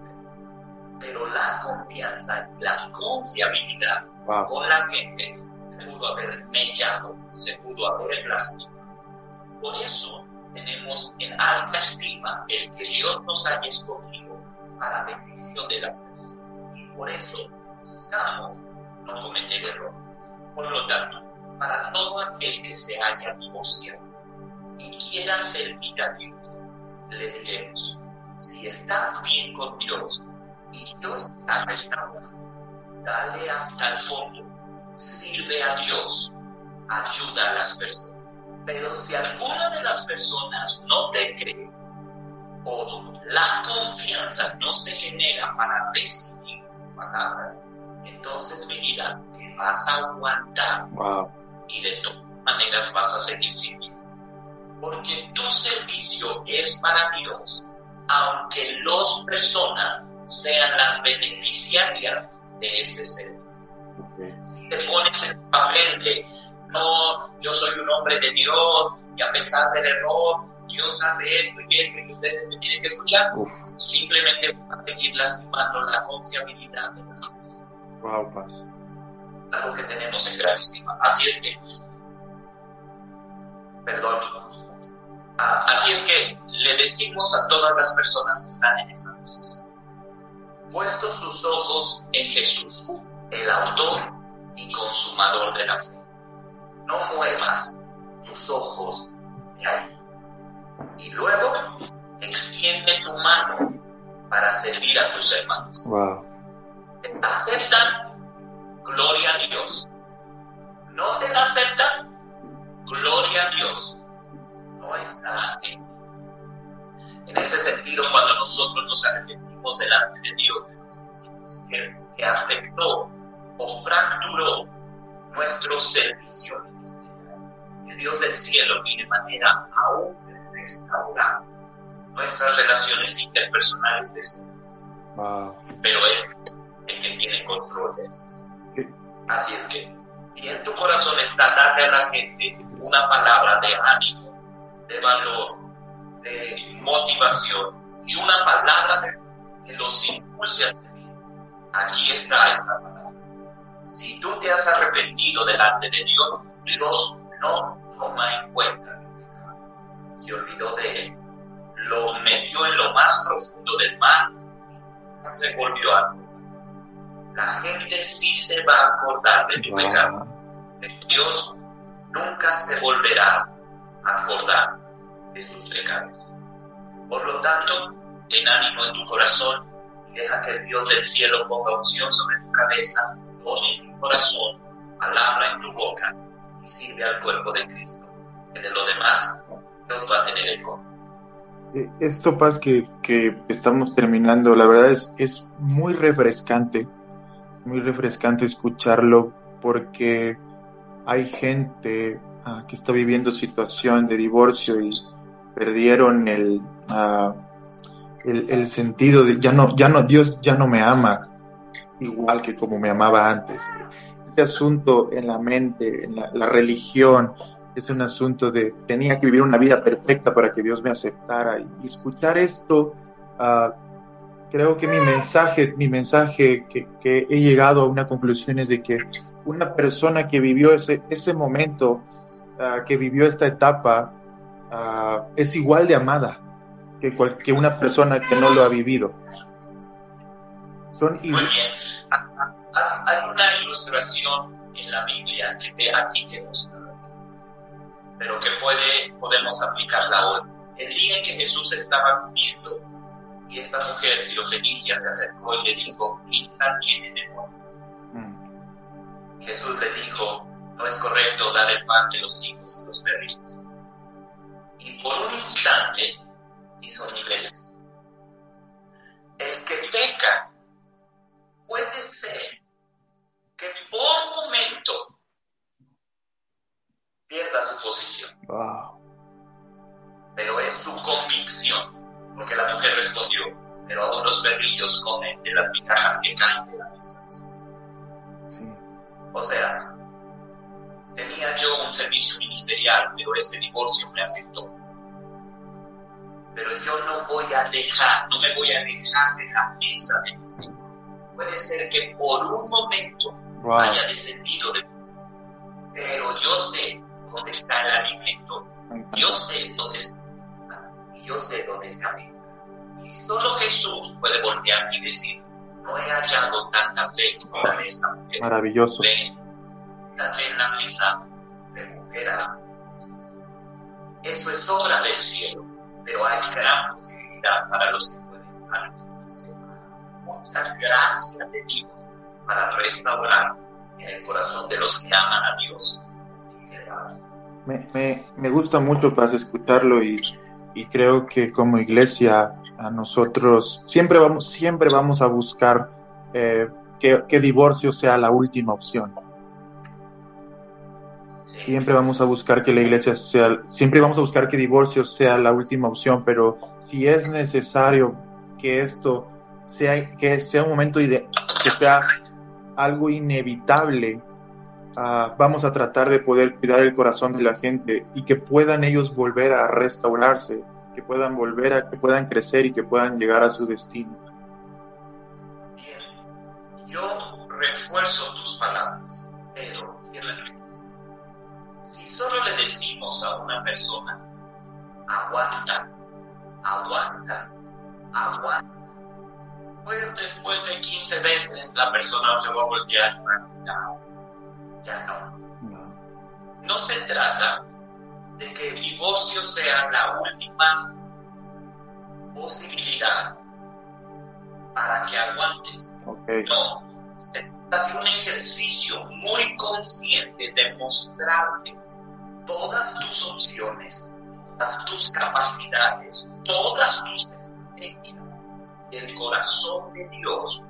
pero la confianza y la confiabilidad con la gente se pudo haber mellado, se pudo haber lastimado. Por eso tenemos en alta estima el que Dios nos haya escogido para bendición de las personas. Y por eso buscamos no cometer error. Por lo tanto, para todo aquel que se haya divorciado y quiera servir a Dios, le diremos, si estás bien con Dios y Dios está restaurado, dale hasta el fondo, sirve a Dios, ayuda a las personas. Pero si alguna de las personas no te cree o la confianza no se genera para recibir tus palabras, entonces mi vida vas a aguantar y de todas maneras vas a seguir sirviendo. Porque tu servicio es para Dios, aunque las personas sean las beneficiarias de ese servicio. Si te pones en el papel de, no, yo soy un hombre de Dios y a pesar del error, Dios hace esto y esto y ustedes me tienen que escuchar, simplemente van a seguir lastimando la confiabilidad de las. Wow, paz algo que tenemos en gran estima. Así es que, perdón, ah, así es que le decimos a todas las personas que están en esa posición, puesto sus ojos en Jesús, el autor y consumador de la fe. No muevas tus ojos de ahí. Y luego extiende tu mano para servir a tus hermanos. Wow. ¿Aceptan gloria a Dios. No te la aceptan, gloria a Dios. No está en En ese sentido, cuando nosotros nos arrepentimos delante de Dios, que, que afectó o fracturó nuestro servicio Dios del cielo tiene manera aún de restaurar nuestras relaciones interpersonales de este Pero es el que tiene control de esto. Así es que Si en tu corazón está darle a la gente una palabra de ánimo, de valor, de motivación y una palabra que los impulse a seguir, aquí está esta palabra. Si tú te has arrepentido delante de Dios, Dios no toma en cuenta se olvidó de él, lo metió en lo más profundo del mar, se volvió a la gente sí se va a acordar de tu pecado. Dios nunca se volverá a acordar de sus pecados. Por lo tanto, ten ánimo en tu corazón y deja que el Dios del cielo ponga unción sobre tu cabeza, pone en tu corazón, palabra en tu boca sirve al cuerpo de Cristo. Que lo demás, Dios va a tener eco. Eh, esto, Paz, que, que estamos terminando, la verdad es, es muy refrescante, muy refrescante escucharlo porque hay gente ah, que está viviendo situación de divorcio y perdieron el, uh, el, el, sentido de ya no, ya no, Dios ya no me ama igual que como me amaba antes. Este asunto en la mente, en la, la religión, es un asunto de tenía que vivir una vida perfecta para que Dios me aceptara y, escuchar esto uh, creo que mi mensaje mi mensaje que, que, he llegado a una conclusión es de que una persona que vivió ese, ese momento uh, que vivió esta etapa uh, es igual de amada que, cual, que una persona que no lo ha vivido son bien. Hay una ilustración en la Biblia que te, a ti te gusta pero que puede, podemos aplicarla hoy. El día en que Jesús estaba comiendo y esta mujer sirofenicia se acercó y le dijo, hija tiene demonio. Mm. Jesús le dijo, no es correcto dar el pan de los hijos y los perritos. Y por un instante hizo niveles. El que peca puede ser que por momento pierda su posición. Pero es su convicción, porque la mujer respondió, pero aún los perrillos comen de las migajas que caen de la mesa. O sea, tenía yo un servicio ministerial, pero este divorcio me afectó. Pero yo no voy a dejar, no me voy a dejar de la mesa de mi Puede ser que por un momento haya descendido de pero yo sé dónde está el alimento. Yo sé dónde está. Yo sé dónde está mi Y solo Jesús puede voltear y decir, no he hallado tanta fe como la de esta mujer. Maravilloso. Ven, la mesa, recupera. Eso es obra del cielo, pero hay gran posibilidad para los que pueden. Muchas gracias de Dios para restaurar en el corazón de los que aman a Dios me, me, me gusta mucho para escucharlo y, y, creo que como iglesia a nosotros siempre vamos, siempre vamos a buscar eh, que, que, divorcio sea la última opción. Siempre vamos a buscar que la iglesia sea, siempre vamos a buscar que divorcio sea la última opción, pero si es necesario que esto sea, que sea un momento de, que sea algo inevitable uh, vamos a tratar de poder cuidar el corazón de la gente y que puedan ellos volver a restaurarse, que puedan volver a, que puedan crecer y que puedan llegar a su destino. Bien, yo refuerzo tus palabras, pero si solo le decimos a una persona, aguanta, aguanta, aguanta, pues después de 15 veces la persona se va a voltear ya no. No se trata de que el divorcio sea la última posibilidad para que aguantes. No, se trata de un ejercicio muy consciente de mostrarte todas tus opciones, todas tus capacidades, todas tus estrategias del corazón de Dios,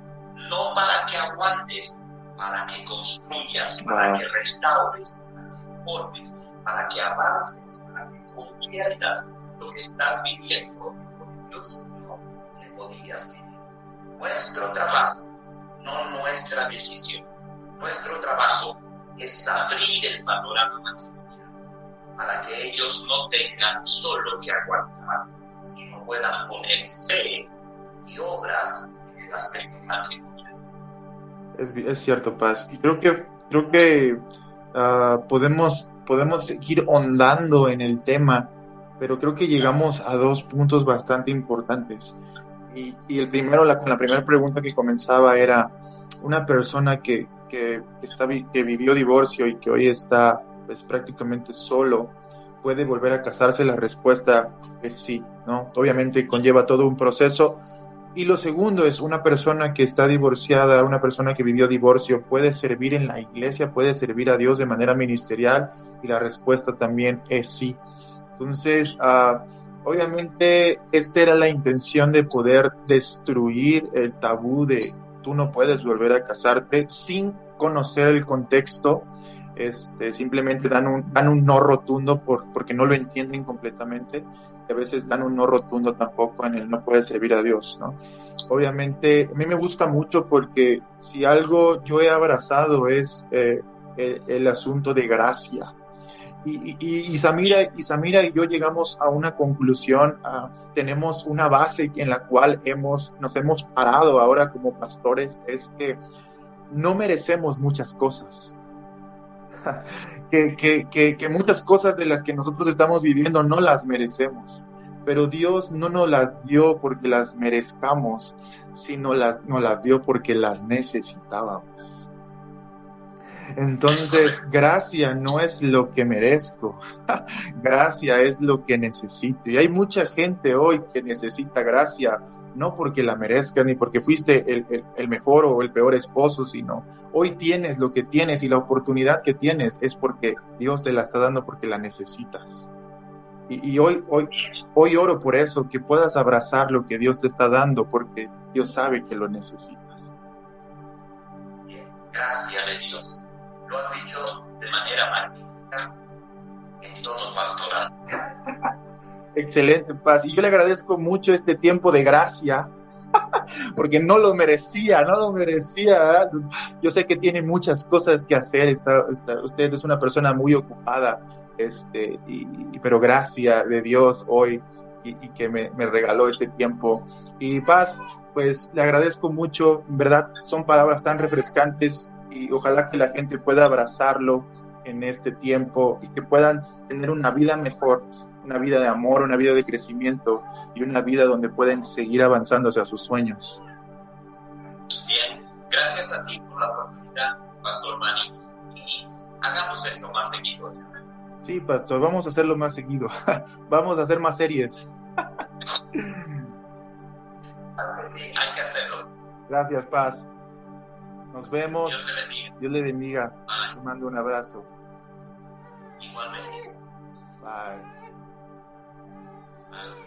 no para que aguantes, para que construyas, para que restaures, para que formes, para que avances, para que conviertas lo que estás viviendo, porque Dios no que podías vivir. Nuestro trabajo, no nuestra decisión. Nuestro trabajo es abrir el panorama para que ellos no tengan solo que aguantar, sino puedan poner fe y obras en el aspecto matrimonial. Es, es cierto, Paz. Y creo que, creo que uh, podemos, podemos seguir ondando en el tema, pero creo que llegamos a dos puntos bastante importantes. Y, y el primero, la, la primera pregunta que comenzaba era, una persona que, que, está, que vivió divorcio y que hoy está pues, prácticamente solo, ¿puede volver a casarse? La respuesta es sí, ¿no? Obviamente conlleva todo un proceso. Y lo segundo es una persona que está divorciada, una persona que vivió divorcio, ¿puede servir en la iglesia? ¿Puede servir a Dios de manera ministerial? Y la respuesta también es sí. Entonces, uh, obviamente, esta era la intención de poder destruir el tabú de tú no puedes volver a casarte sin conocer el contexto, este, simplemente dan un, dan un no rotundo por, porque no lo entienden completamente y a veces dan un no rotundo tampoco en el no puede servir a Dios, ¿no? Obviamente, a mí me gusta mucho porque si algo yo he abrazado es eh, el, asunto de gracia. Y, y, y, Samira, y Samira y yo llegamos a una conclusión, tenemos una base en la cual hemos, nos hemos parado ahora como pastores, es que no merecemos muchas cosas. que, que, que, que, muchas cosas de las que nosotros estamos viviendo no las merecemos. Pero Dios no nos las dio porque las merezcamos, sino las, nos las dio porque las necesitábamos. Entonces, gracia no es lo que merezco, gracia es lo que necesito. Y hay mucha gente hoy que necesita gracia no porque la merezcas ni porque fuiste el, el, el, mejor o el peor esposo, sino hoy tienes lo que tienes y la oportunidad que tienes es porque Dios te la está dando porque la necesitas. Y, y hoy, hoy, hoy oro por eso, que puedas abrazar lo que Dios te está dando porque Dios sabe que lo necesitas. Gracias de Dios. Lo has dicho de manera magnífica en tono pastoral. Excelente, Paz. Y yo le agradezco mucho este tiempo de gracia, porque no lo merecía, no lo merecía. Yo sé que tiene muchas cosas que hacer, usted es una persona muy ocupada, este, y, pero gracia de Dios hoy y, y que me, me, regaló este tiempo. Y Paz, pues le agradezco mucho, en verdad son palabras tan refrescantes y ojalá que la gente pueda abrazarlo en este tiempo y que puedan tener una vida mejor una vida de amor, una vida de crecimiento y una vida donde pueden seguir avanzando hacia sus sueños. Bien, gracias a ti por la oportunidad, Pastor Manny, y hagamos esto más seguido. Sí, Pastor, vamos a hacerlo más seguido. vamos a hacer más series. sí, hay que hacerlo. Gracias, Paz. Nos vemos. Dios le bendiga. Dios le bendiga. Te mando un abrazo. Igualmente. Bye. Oh.